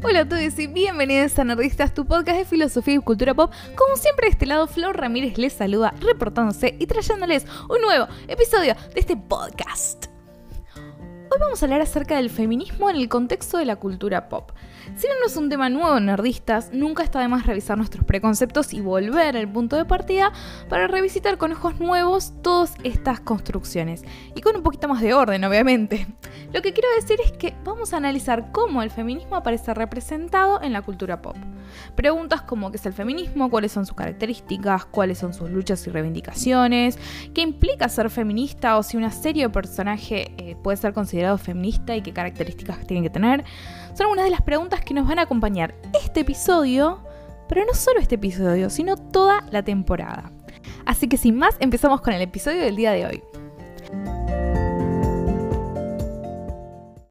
Hola a todos y bienvenidos a Nerdistas, tu podcast de filosofía y cultura pop. Como siempre, de este lado, Flor Ramírez les saluda, reportándose y trayéndoles un nuevo episodio de este podcast. Hoy vamos a hablar acerca del feminismo en el contexto de la cultura pop. Si no es un tema nuevo en Nerdistas, nunca está de más revisar nuestros preconceptos y volver al punto de partida para revisitar con ojos nuevos todas estas construcciones. Y con un poquito más de orden, obviamente. Lo que quiero decir es que vamos a analizar cómo el feminismo aparece representado en la cultura pop. Preguntas como qué es el feminismo, cuáles son sus características, cuáles son sus luchas y reivindicaciones, qué implica ser feminista o si una serie o personaje eh, puede ser considerado feminista y qué características tiene que tener. Son algunas de las preguntas que nos van a acompañar este episodio, pero no solo este episodio, sino toda la temporada. Así que sin más, empezamos con el episodio del día de hoy.